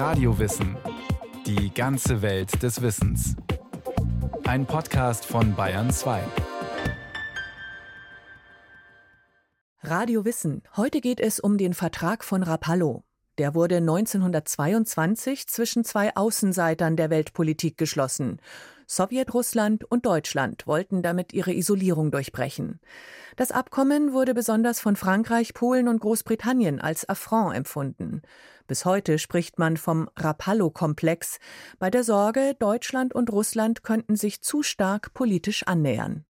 Radiowissen. Die ganze Welt des Wissens. Ein Podcast von Bayern 2. Radio Wissen. Heute geht es um den Vertrag von Rapallo. Der wurde 1922 zwischen zwei Außenseitern der Weltpolitik geschlossen. Sowjetrussland und Deutschland wollten damit ihre Isolierung durchbrechen. Das Abkommen wurde besonders von Frankreich, Polen und Großbritannien als Affront empfunden. Bis heute spricht man vom Rapallo-Komplex, bei der Sorge, Deutschland und Russland könnten sich zu stark politisch annähern.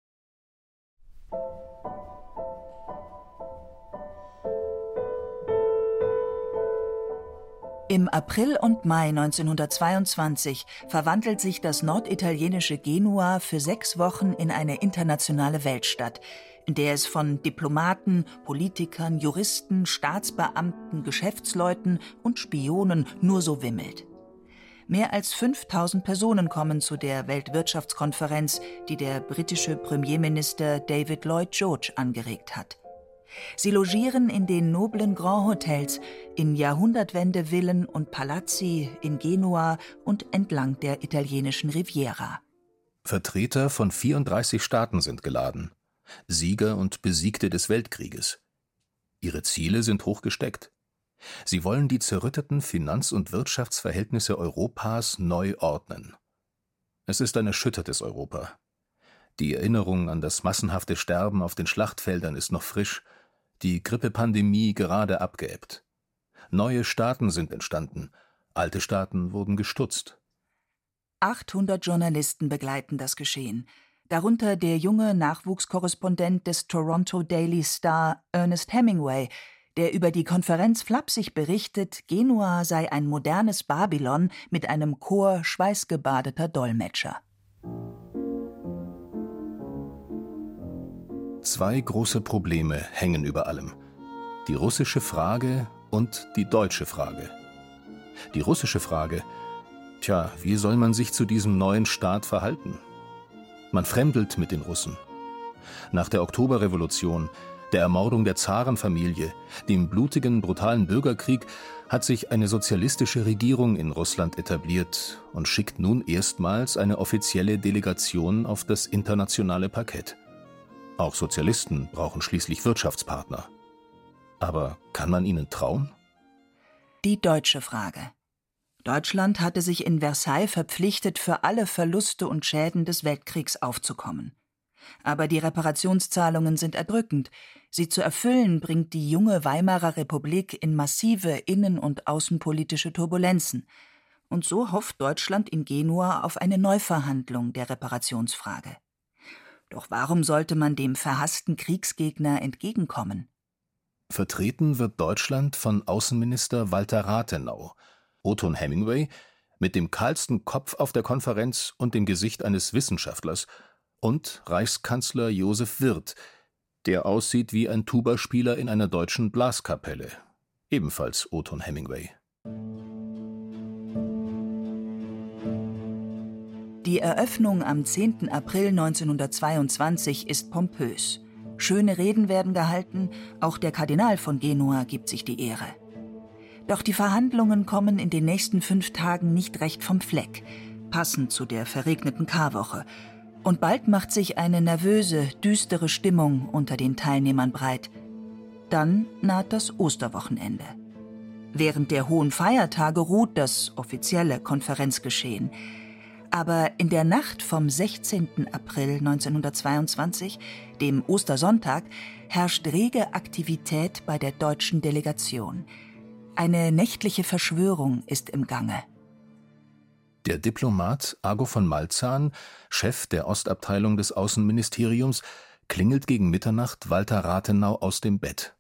Im April und Mai 1922 verwandelt sich das norditalienische Genua für sechs Wochen in eine internationale Weltstadt, in der es von Diplomaten, Politikern, Juristen, Staatsbeamten, Geschäftsleuten und Spionen nur so wimmelt. Mehr als 5000 Personen kommen zu der Weltwirtschaftskonferenz, die der britische Premierminister David Lloyd George angeregt hat. Sie logieren in den noblen Grand Hotels, in Jahrhundertwende-Villen und Palazzi in Genua und entlang der italienischen Riviera. Vertreter von 34 Staaten sind geladen, Sieger und Besiegte des Weltkrieges. Ihre Ziele sind hoch gesteckt. Sie wollen die zerrütteten Finanz- und Wirtschaftsverhältnisse Europas neu ordnen. Es ist ein erschüttertes Europa. Die Erinnerung an das massenhafte Sterben auf den Schlachtfeldern ist noch frisch die Grippepandemie gerade abgeebbt. Neue Staaten sind entstanden, alte Staaten wurden gestutzt. 800 Journalisten begleiten das Geschehen, darunter der junge Nachwuchskorrespondent des Toronto Daily Star Ernest Hemingway, der über die Konferenz flapsig berichtet, Genua sei ein modernes Babylon mit einem Chor schweißgebadeter Dolmetscher. Zwei große Probleme hängen über allem. Die russische Frage und die deutsche Frage. Die russische Frage, tja, wie soll man sich zu diesem neuen Staat verhalten? Man fremdelt mit den Russen. Nach der Oktoberrevolution, der Ermordung der Zarenfamilie, dem blutigen, brutalen Bürgerkrieg hat sich eine sozialistische Regierung in Russland etabliert und schickt nun erstmals eine offizielle Delegation auf das internationale Parkett. Auch Sozialisten brauchen schließlich Wirtschaftspartner. Aber kann man ihnen trauen? Die deutsche Frage. Deutschland hatte sich in Versailles verpflichtet, für alle Verluste und Schäden des Weltkriegs aufzukommen. Aber die Reparationszahlungen sind erdrückend. Sie zu erfüllen bringt die junge Weimarer Republik in massive innen- und außenpolitische Turbulenzen. Und so hofft Deutschland in Genua auf eine Neuverhandlung der Reparationsfrage. Doch warum sollte man dem verhassten Kriegsgegner entgegenkommen? Vertreten wird Deutschland von Außenminister Walter Rathenau, Oton Hemingway, mit dem kahlsten Kopf auf der Konferenz und dem Gesicht eines Wissenschaftlers, und Reichskanzler Josef Wirth, der aussieht wie ein Tubaspieler in einer deutschen Blaskapelle, ebenfalls Oton Hemingway. Die Eröffnung am 10. April 1922 ist pompös. Schöne Reden werden gehalten, auch der Kardinal von Genua gibt sich die Ehre. Doch die Verhandlungen kommen in den nächsten fünf Tagen nicht recht vom Fleck, passend zu der verregneten Karwoche. Und bald macht sich eine nervöse, düstere Stimmung unter den Teilnehmern breit. Dann naht das Osterwochenende. Während der hohen Feiertage ruht das offizielle Konferenzgeschehen. Aber in der Nacht vom 16. April 1922, dem Ostersonntag, herrscht rege Aktivität bei der deutschen Delegation. Eine nächtliche Verschwörung ist im Gange. Der Diplomat Argo von Malzahn, Chef der Ostabteilung des Außenministeriums, klingelt gegen Mitternacht Walter Rathenau aus dem Bett.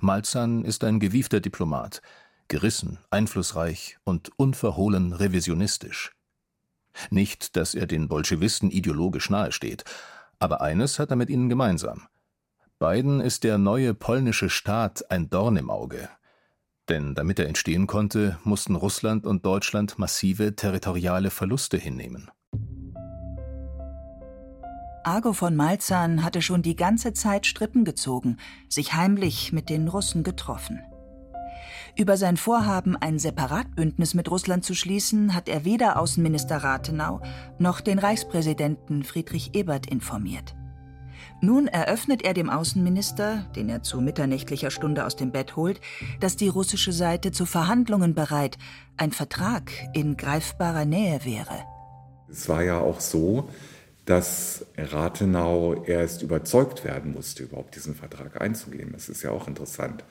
Malzahn ist ein gewiefter Diplomat, gerissen, einflussreich und unverhohlen revisionistisch. Nicht, dass er den Bolschewisten ideologisch nahesteht, aber eines hat er mit ihnen gemeinsam. Beiden ist der neue polnische Staat ein Dorn im Auge. Denn damit er entstehen konnte, mussten Russland und Deutschland massive territoriale Verluste hinnehmen. Argo von Malzahn hatte schon die ganze Zeit Strippen gezogen, sich heimlich mit den Russen getroffen. Über sein Vorhaben, ein Separatbündnis mit Russland zu schließen, hat er weder Außenminister Rathenau noch den Reichspräsidenten Friedrich Ebert informiert. Nun eröffnet er dem Außenminister, den er zu mitternächtlicher Stunde aus dem Bett holt, dass die russische Seite zu Verhandlungen bereit, ein Vertrag in greifbarer Nähe wäre. Es war ja auch so, dass Rathenau erst überzeugt werden musste, überhaupt diesen Vertrag einzugehen. Das ist ja auch interessant.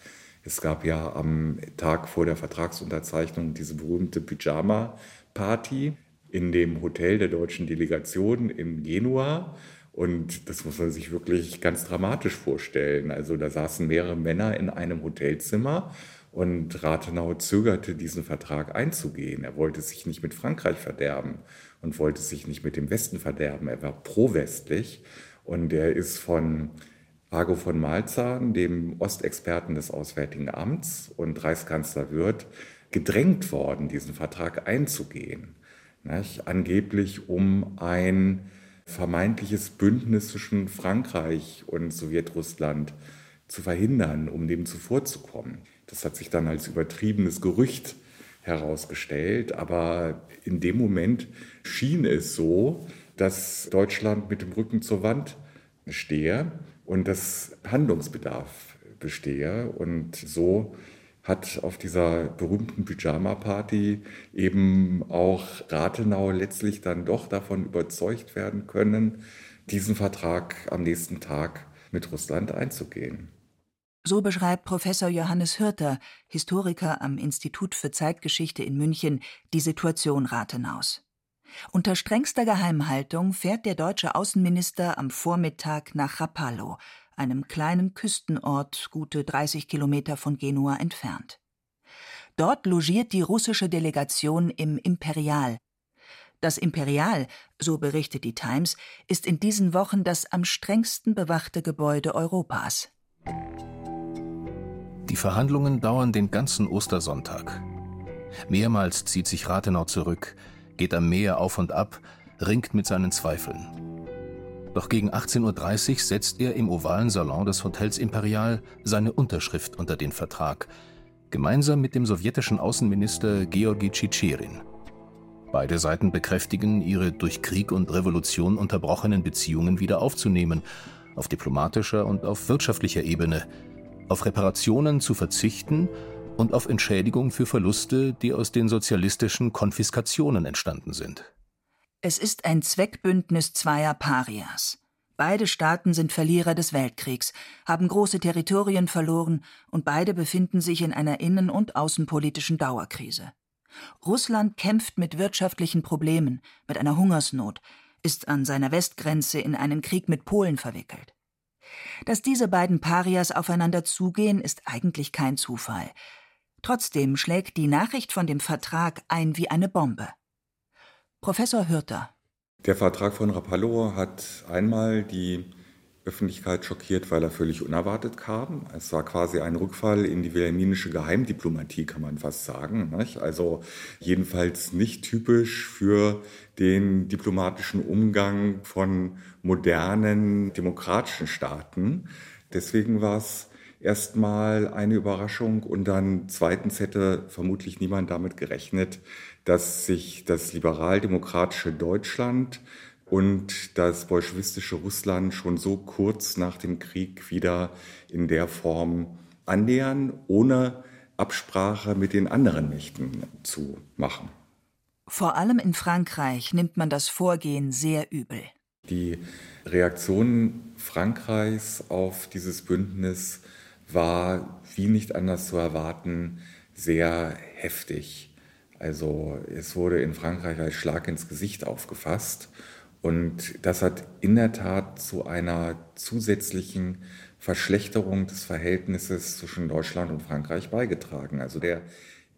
Es gab ja am Tag vor der Vertragsunterzeichnung diese berühmte Pyjama-Party in dem Hotel der deutschen Delegation in Genua. Und das muss man sich wirklich ganz dramatisch vorstellen. Also da saßen mehrere Männer in einem Hotelzimmer und Rathenau zögerte, diesen Vertrag einzugehen. Er wollte sich nicht mit Frankreich verderben und wollte sich nicht mit dem Westen verderben. Er war pro-westlich und er ist von Pago von Malzahn, dem Ostexperten des Auswärtigen Amts und Reichskanzler Wirth, gedrängt worden, diesen Vertrag einzugehen. Nicht? Angeblich um ein vermeintliches Bündnis zwischen Frankreich und Sowjetrussland zu verhindern, um dem zuvorzukommen. Das hat sich dann als übertriebenes Gerücht herausgestellt, aber in dem Moment schien es so, dass Deutschland mit dem Rücken zur Wand stehe und dass Handlungsbedarf bestehe. Und so hat auf dieser berühmten Pyjama-Party eben auch Rathenau letztlich dann doch davon überzeugt werden können, diesen Vertrag am nächsten Tag mit Russland einzugehen. So beschreibt Professor Johannes Hürter, Historiker am Institut für Zeitgeschichte in München, die Situation Rathenaus. Unter strengster Geheimhaltung fährt der deutsche Außenminister am Vormittag nach Rapallo, einem kleinen Küstenort gute 30 Kilometer von Genua entfernt. Dort logiert die russische Delegation im Imperial. Das Imperial, so berichtet die Times, ist in diesen Wochen das am strengsten bewachte Gebäude Europas. Die Verhandlungen dauern den ganzen Ostersonntag. Mehrmals zieht sich Rathenau zurück, geht am Meer auf und ab, ringt mit seinen Zweifeln. Doch gegen 18.30 Uhr setzt er im ovalen Salon des Hotels Imperial seine Unterschrift unter den Vertrag, gemeinsam mit dem sowjetischen Außenminister Georgi Tschitscherin. Beide Seiten bekräftigen, ihre durch Krieg und Revolution unterbrochenen Beziehungen wieder aufzunehmen, auf diplomatischer und auf wirtschaftlicher Ebene, auf Reparationen zu verzichten und auf Entschädigung für Verluste, die aus den sozialistischen Konfiskationen entstanden sind. Es ist ein Zweckbündnis zweier Parias. Beide Staaten sind Verlierer des Weltkriegs, haben große Territorien verloren und beide befinden sich in einer innen- und außenpolitischen Dauerkrise. Russland kämpft mit wirtschaftlichen Problemen, mit einer Hungersnot, ist an seiner Westgrenze in einen Krieg mit Polen verwickelt. Dass diese beiden Parias aufeinander zugehen, ist eigentlich kein Zufall. Trotzdem schlägt die Nachricht von dem Vertrag ein wie eine Bombe. Professor Hürter. Der Vertrag von Rapallo hat einmal die Öffentlichkeit schockiert, weil er völlig unerwartet kam. Es war quasi ein Rückfall in die wilhelminische Geheimdiplomatie, kann man fast sagen. Nicht? Also jedenfalls nicht typisch für den diplomatischen Umgang von modernen demokratischen Staaten. Deswegen war es erstmal eine Überraschung und dann zweitens hätte vermutlich niemand damit gerechnet, dass sich das liberal-demokratische Deutschland und das bolschewistische Russland schon so kurz nach dem Krieg wieder in der Form annähern, ohne Absprache mit den anderen Mächten zu machen. Vor allem in Frankreich nimmt man das Vorgehen sehr übel. Die Reaktion Frankreichs auf dieses Bündnis war, wie nicht anders zu erwarten, sehr heftig. Also es wurde in Frankreich als Schlag ins Gesicht aufgefasst. Und das hat in der Tat zu einer zusätzlichen Verschlechterung des Verhältnisses zwischen Deutschland und Frankreich beigetragen. Also der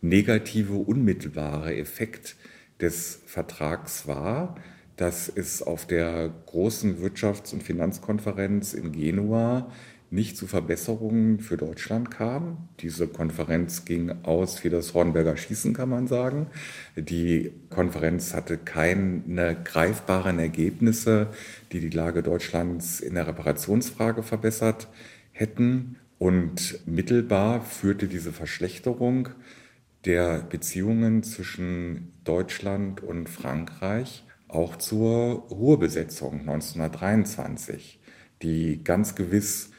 negative, unmittelbare Effekt des Vertrags war, dass es auf der großen Wirtschafts- und Finanzkonferenz in Genua nicht zu Verbesserungen für Deutschland kam. Diese Konferenz ging aus wie das Hornberger Schießen, kann man sagen. Die Konferenz hatte keine greifbaren Ergebnisse, die die Lage Deutschlands in der Reparationsfrage verbessert hätten. Und mittelbar führte diese Verschlechterung der Beziehungen zwischen Deutschland und Frankreich auch zur Ruhrbesetzung 1923, die ganz gewiss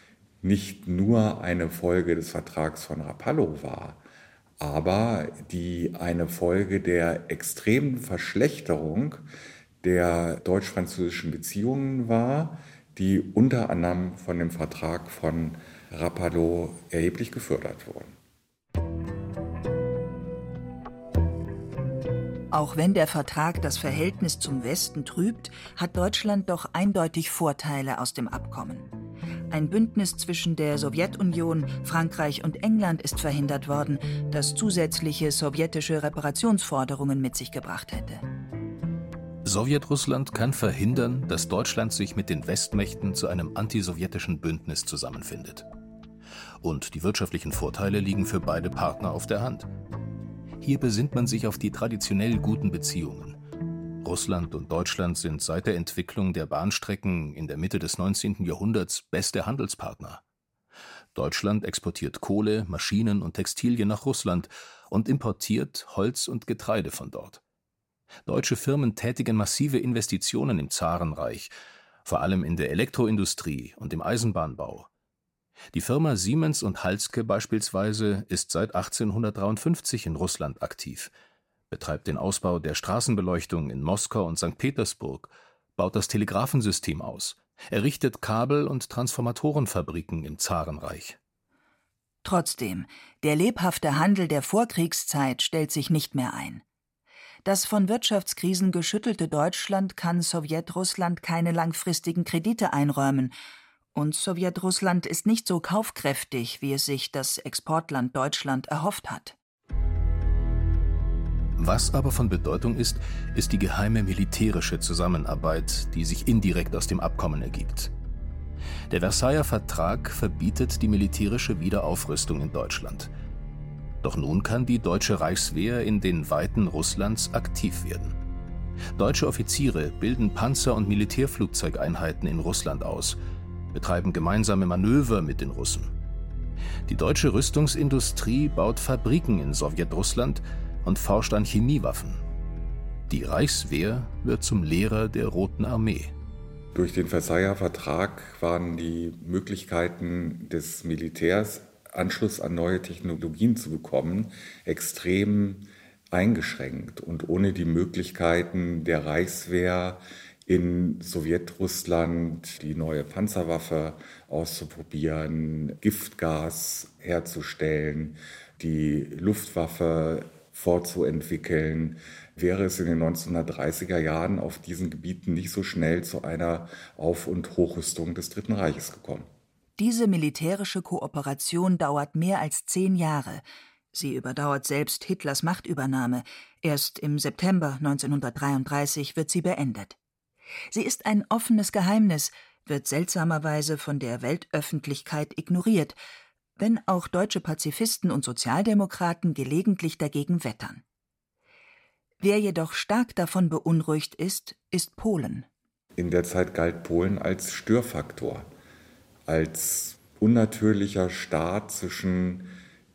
nicht nur eine Folge des Vertrags von Rapallo war, aber die eine Folge der extremen Verschlechterung der deutsch-französischen Beziehungen war, die unter anderem von dem Vertrag von Rapallo erheblich gefördert wurden. Auch wenn der Vertrag das Verhältnis zum Westen trübt, hat Deutschland doch eindeutig Vorteile aus dem Abkommen. Ein Bündnis zwischen der Sowjetunion, Frankreich und England ist verhindert worden, das zusätzliche sowjetische Reparationsforderungen mit sich gebracht hätte. Sowjetrussland kann verhindern, dass Deutschland sich mit den Westmächten zu einem antisowjetischen Bündnis zusammenfindet. Und die wirtschaftlichen Vorteile liegen für beide Partner auf der Hand. Hier besinnt man sich auf die traditionell guten Beziehungen. Russland und Deutschland sind seit der Entwicklung der Bahnstrecken in der Mitte des 19. Jahrhunderts beste Handelspartner. Deutschland exportiert Kohle, Maschinen und Textilien nach Russland und importiert Holz und Getreide von dort. Deutsche Firmen tätigen massive Investitionen im Zarenreich, vor allem in der Elektroindustrie und im Eisenbahnbau. Die Firma Siemens und Halske beispielsweise ist seit 1853 in Russland aktiv – betreibt den Ausbau der Straßenbeleuchtung in Moskau und St. Petersburg, baut das Telegrafensystem aus, errichtet Kabel- und Transformatorenfabriken im Zarenreich. Trotzdem, der lebhafte Handel der Vorkriegszeit stellt sich nicht mehr ein. Das von Wirtschaftskrisen geschüttelte Deutschland kann Sowjetrussland keine langfristigen Kredite einräumen, und Sowjetrussland ist nicht so kaufkräftig, wie es sich das Exportland Deutschland erhofft hat. Was aber von Bedeutung ist, ist die geheime militärische Zusammenarbeit, die sich indirekt aus dem Abkommen ergibt. Der Versailler Vertrag verbietet die militärische Wiederaufrüstung in Deutschland. Doch nun kann die deutsche Reichswehr in den Weiten Russlands aktiv werden. Deutsche Offiziere bilden Panzer- und Militärflugzeugeinheiten in Russland aus, betreiben gemeinsame Manöver mit den Russen. Die deutsche Rüstungsindustrie baut Fabriken in Sowjetrussland und forscht an Chemiewaffen. Die Reichswehr wird zum Lehrer der Roten Armee. Durch den Versailler Vertrag waren die Möglichkeiten des Militärs, Anschluss an neue Technologien zu bekommen, extrem eingeschränkt. Und ohne die Möglichkeiten der Reichswehr in Sowjetrussland die neue Panzerwaffe auszuprobieren, Giftgas herzustellen, die Luftwaffe fortzuentwickeln, wäre es in den 1930er Jahren auf diesen Gebieten nicht so schnell zu einer Auf- und Hochrüstung des Dritten Reiches gekommen. Diese militärische Kooperation dauert mehr als zehn Jahre. Sie überdauert selbst Hitlers Machtübernahme. Erst im September 1933 wird sie beendet. Sie ist ein offenes Geheimnis, wird seltsamerweise von der Weltöffentlichkeit ignoriert, wenn auch deutsche Pazifisten und Sozialdemokraten gelegentlich dagegen wettern. Wer jedoch stark davon beunruhigt ist, ist Polen. In der Zeit galt Polen als Störfaktor, als unnatürlicher Staat zwischen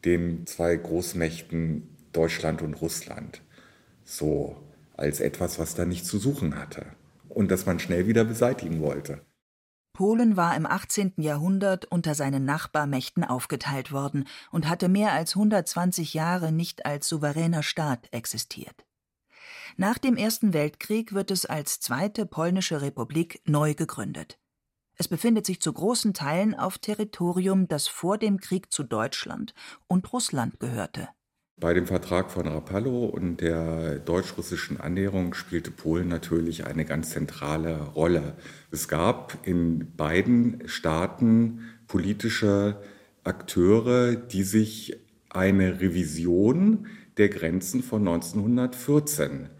den zwei Großmächten Deutschland und Russland. So als etwas, was da nicht zu suchen hatte und das man schnell wieder beseitigen wollte. Polen war im 18. Jahrhundert unter seinen Nachbarmächten aufgeteilt worden und hatte mehr als 120 Jahre nicht als souveräner Staat existiert. Nach dem Ersten Weltkrieg wird es als zweite polnische Republik neu gegründet. Es befindet sich zu großen Teilen auf Territorium, das vor dem Krieg zu Deutschland und Russland gehörte. Bei dem Vertrag von Rapallo und der deutsch-russischen Annäherung spielte Polen natürlich eine ganz zentrale Rolle. Es gab in beiden Staaten politische Akteure, die sich eine Revision der Grenzen von 1914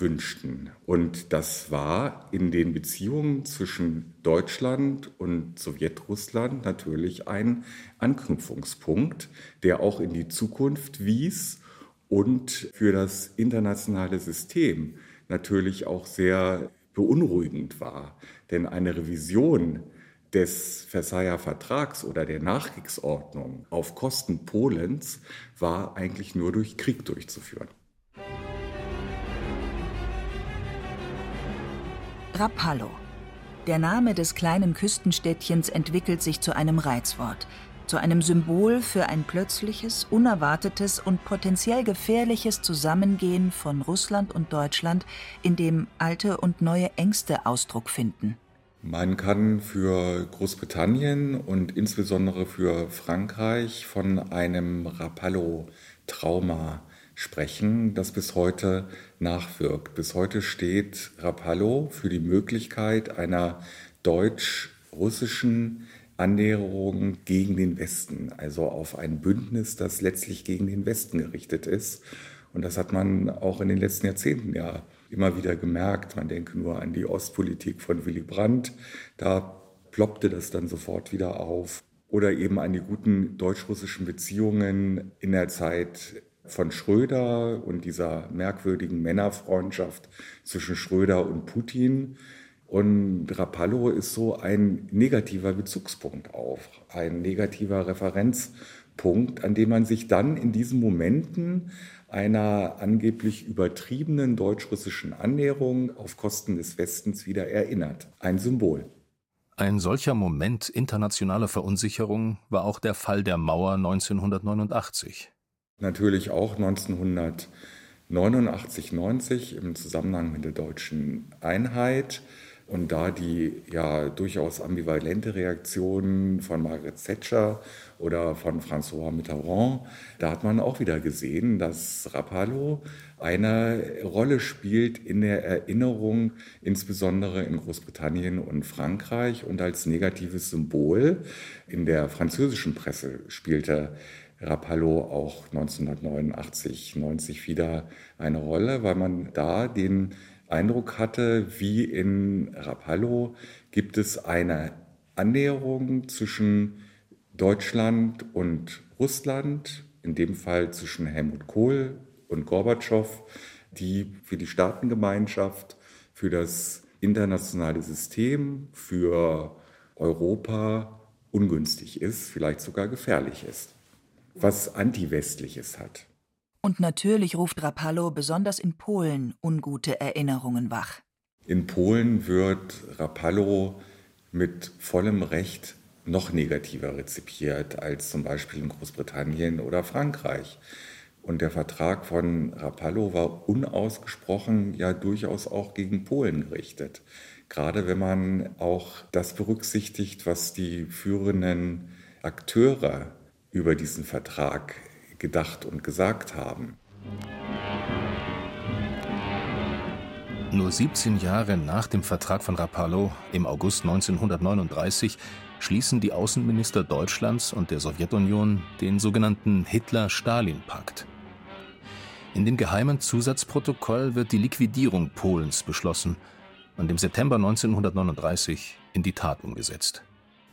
wünschten. Und das war in den Beziehungen zwischen Deutschland und Sowjetrussland natürlich ein Anknüpfungspunkt, der auch in die Zukunft wies und für das internationale System natürlich auch sehr beunruhigend war. Denn eine Revision des Versailler Vertrags oder der Nachkriegsordnung auf Kosten Polens war eigentlich nur durch Krieg durchzuführen. Rapallo. Der Name des kleinen Küstenstädtchens entwickelt sich zu einem Reizwort, zu einem Symbol für ein plötzliches, unerwartetes und potenziell gefährliches Zusammengehen von Russland und Deutschland, in dem alte und neue Ängste Ausdruck finden. Man kann für Großbritannien und insbesondere für Frankreich von einem Rapallo-Trauma sprechen, das bis heute nachwirkt. Bis heute steht Rapallo für die Möglichkeit einer deutsch-russischen Annäherung gegen den Westen, also auf ein Bündnis, das letztlich gegen den Westen gerichtet ist. Und das hat man auch in den letzten Jahrzehnten ja immer wieder gemerkt. Man denke nur an die Ostpolitik von Willy Brandt. Da ploppte das dann sofort wieder auf. Oder eben an die guten deutsch-russischen Beziehungen in der Zeit von Schröder und dieser merkwürdigen Männerfreundschaft zwischen Schröder und Putin. Und Rapallo ist so ein negativer Bezugspunkt auf, ein negativer Referenzpunkt, an dem man sich dann in diesen Momenten einer angeblich übertriebenen deutsch-russischen Annäherung auf Kosten des Westens wieder erinnert. Ein Symbol. Ein solcher Moment internationaler Verunsicherung war auch der Fall der Mauer 1989. Natürlich auch 1989, 90 im Zusammenhang mit der deutschen Einheit. Und da die ja durchaus ambivalente Reaktion von Margaret Thatcher oder von François Mitterrand, da hat man auch wieder gesehen, dass Rapallo eine Rolle spielt in der Erinnerung, insbesondere in Großbritannien und Frankreich und als negatives Symbol. In der französischen Presse spielte Rapallo auch 1989, 90 wieder eine Rolle, weil man da den Eindruck hatte, wie in Rapallo gibt es eine Annäherung zwischen Deutschland und Russland, in dem Fall zwischen Helmut Kohl und Gorbatschow, die für die Staatengemeinschaft, für das internationale System, für Europa ungünstig ist, vielleicht sogar gefährlich ist, was antiwestliches hat. Und natürlich ruft Rapallo besonders in Polen ungute Erinnerungen wach. In Polen wird Rapallo mit vollem Recht noch negativer rezipiert als zum Beispiel in Großbritannien oder Frankreich. Und der Vertrag von Rapallo war unausgesprochen ja durchaus auch gegen Polen gerichtet. Gerade wenn man auch das berücksichtigt, was die führenden Akteure über diesen Vertrag gedacht und gesagt haben. Nur 17 Jahre nach dem Vertrag von Rapallo im August 1939 schließen die Außenminister Deutschlands und der Sowjetunion den sogenannten Hitler-Stalin-Pakt. In dem geheimen Zusatzprotokoll wird die Liquidierung Polens beschlossen und im September 1939 in die Tat umgesetzt.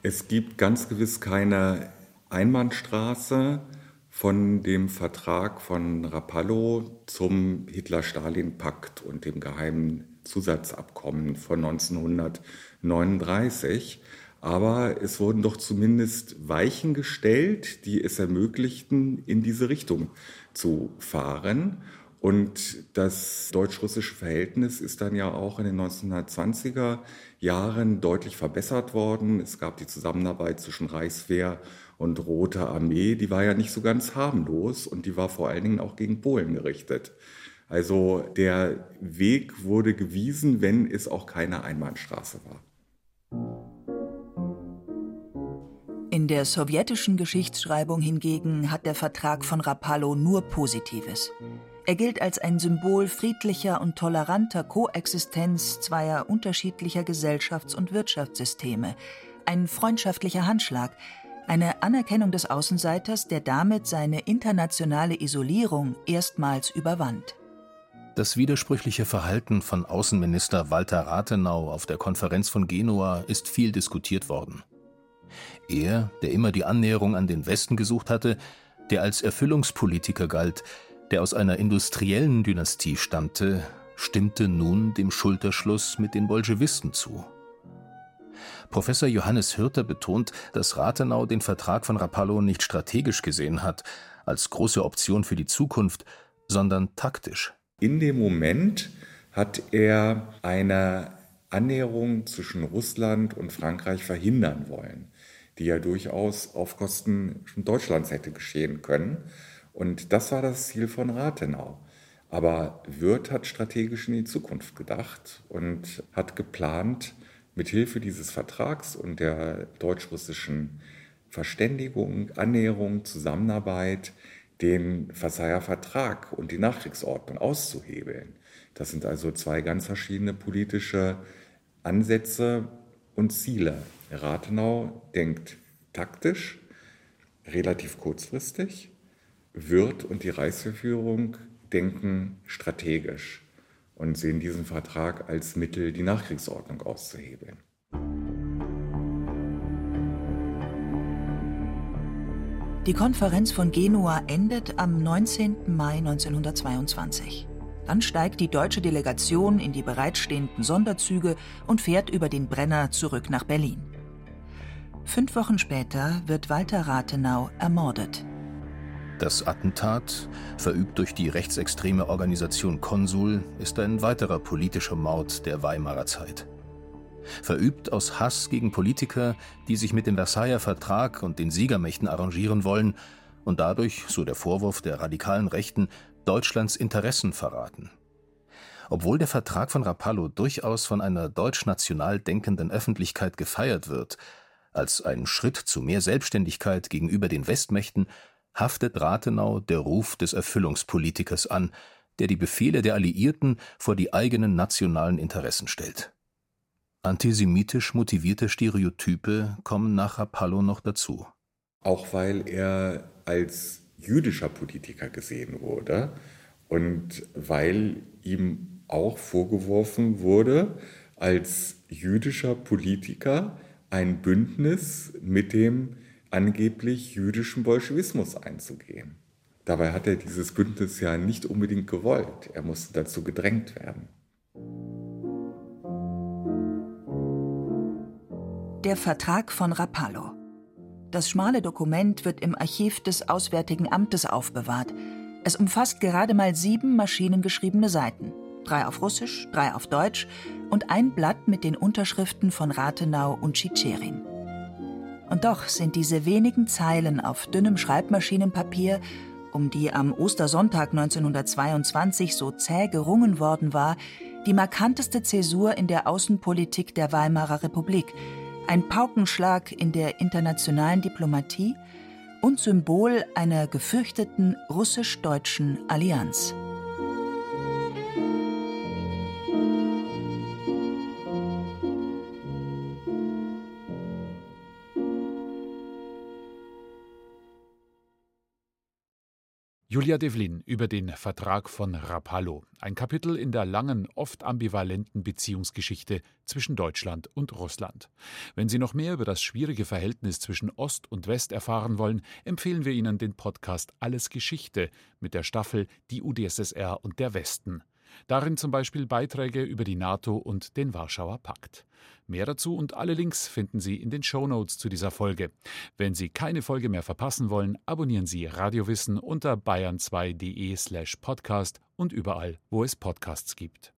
Es gibt ganz gewiss keine Einbahnstraße von dem Vertrag von Rapallo zum Hitler-Stalin-Pakt und dem geheimen Zusatzabkommen von 1939. Aber es wurden doch zumindest Weichen gestellt, die es ermöglichten, in diese Richtung zu fahren. Und das deutsch-russische Verhältnis ist dann ja auch in den 1920er Jahren deutlich verbessert worden. Es gab die Zusammenarbeit zwischen Reichswehr und Rote Armee, die war ja nicht so ganz harmlos und die war vor allen Dingen auch gegen Polen gerichtet. Also der Weg wurde gewiesen, wenn es auch keine Einbahnstraße war. In der sowjetischen Geschichtsschreibung hingegen hat der Vertrag von Rapallo nur Positives. Er gilt als ein Symbol friedlicher und toleranter Koexistenz zweier unterschiedlicher Gesellschafts- und Wirtschaftssysteme, ein freundschaftlicher Handschlag, eine Anerkennung des Außenseiters, der damit seine internationale Isolierung erstmals überwand. Das widersprüchliche Verhalten von Außenminister Walter Rathenau auf der Konferenz von Genua ist viel diskutiert worden. Er, der immer die Annäherung an den Westen gesucht hatte, der als Erfüllungspolitiker galt, der aus einer industriellen Dynastie stammte, stimmte nun dem Schulterschluss mit den Bolschewisten zu. Professor Johannes Hürter betont, dass Rathenau den Vertrag von Rapallo nicht strategisch gesehen hat, als große Option für die Zukunft, sondern taktisch. In dem Moment hat er eine Annäherung zwischen Russland und Frankreich verhindern wollen, die ja durchaus auf Kosten Deutschlands hätte geschehen können. Und das war das Ziel von Rathenau. Aber Wirth hat strategisch in die Zukunft gedacht und hat geplant, mit Hilfe dieses Vertrags und der deutsch-russischen Verständigung, Annäherung, Zusammenarbeit den Versailler Vertrag und die Nachkriegsordnung auszuhebeln. Das sind also zwei ganz verschiedene politische Ansätze und Ziele. Rathenau denkt taktisch, relativ kurzfristig. Wirth und die Reichsverführung denken strategisch und sehen diesen Vertrag als Mittel, die Nachkriegsordnung auszuhebeln. Die Konferenz von Genua endet am 19. Mai 1922. Dann steigt die deutsche Delegation in die bereitstehenden Sonderzüge und fährt über den Brenner zurück nach Berlin. Fünf Wochen später wird Walter Rathenau ermordet. Das Attentat, verübt durch die rechtsextreme Organisation Konsul, ist ein weiterer politischer Mord der Weimarer Zeit. Verübt aus Hass gegen Politiker, die sich mit dem Versailler Vertrag und den Siegermächten arrangieren wollen und dadurch, so der Vorwurf der radikalen Rechten, Deutschlands Interessen verraten. Obwohl der Vertrag von Rapallo durchaus von einer deutsch-national denkenden Öffentlichkeit gefeiert wird, als ein Schritt zu mehr Selbstständigkeit gegenüber den Westmächten, haftet Rathenau der Ruf des Erfüllungspolitikers an, der die Befehle der Alliierten vor die eigenen nationalen Interessen stellt. Antisemitisch motivierte Stereotype kommen nach Rapallo noch dazu. Auch weil er als jüdischer Politiker gesehen wurde und weil ihm auch vorgeworfen wurde, als jüdischer Politiker ein Bündnis mit dem angeblich jüdischen Bolschewismus einzugehen. Dabei hat er dieses Bündnis ja nicht unbedingt gewollt. Er musste dazu gedrängt werden. Der Vertrag von Rapallo. Das schmale Dokument wird im Archiv des Auswärtigen Amtes aufbewahrt. Es umfasst gerade mal sieben maschinengeschriebene Seiten. Drei auf Russisch, drei auf Deutsch und ein Blatt mit den Unterschriften von Rathenau und Tschitscherin. Und doch sind diese wenigen Zeilen auf dünnem Schreibmaschinenpapier, um die am Ostersonntag 1922 so zäh gerungen worden war, die markanteste Zäsur in der Außenpolitik der Weimarer Republik – ein Paukenschlag in der internationalen Diplomatie und Symbol einer gefürchteten russisch-deutschen Allianz. Julia Devlin über den Vertrag von Rapallo, ein Kapitel in der langen, oft ambivalenten Beziehungsgeschichte zwischen Deutschland und Russland. Wenn Sie noch mehr über das schwierige Verhältnis zwischen Ost und West erfahren wollen, empfehlen wir Ihnen den Podcast Alles Geschichte mit der Staffel Die UdSSR und der Westen. Darin zum Beispiel Beiträge über die NATO und den Warschauer Pakt. Mehr dazu und alle Links finden Sie in den Show Notes zu dieser Folge. Wenn Sie keine Folge mehr verpassen wollen, abonnieren Sie Radiowissen unter bayern2.de slash podcast und überall, wo es Podcasts gibt.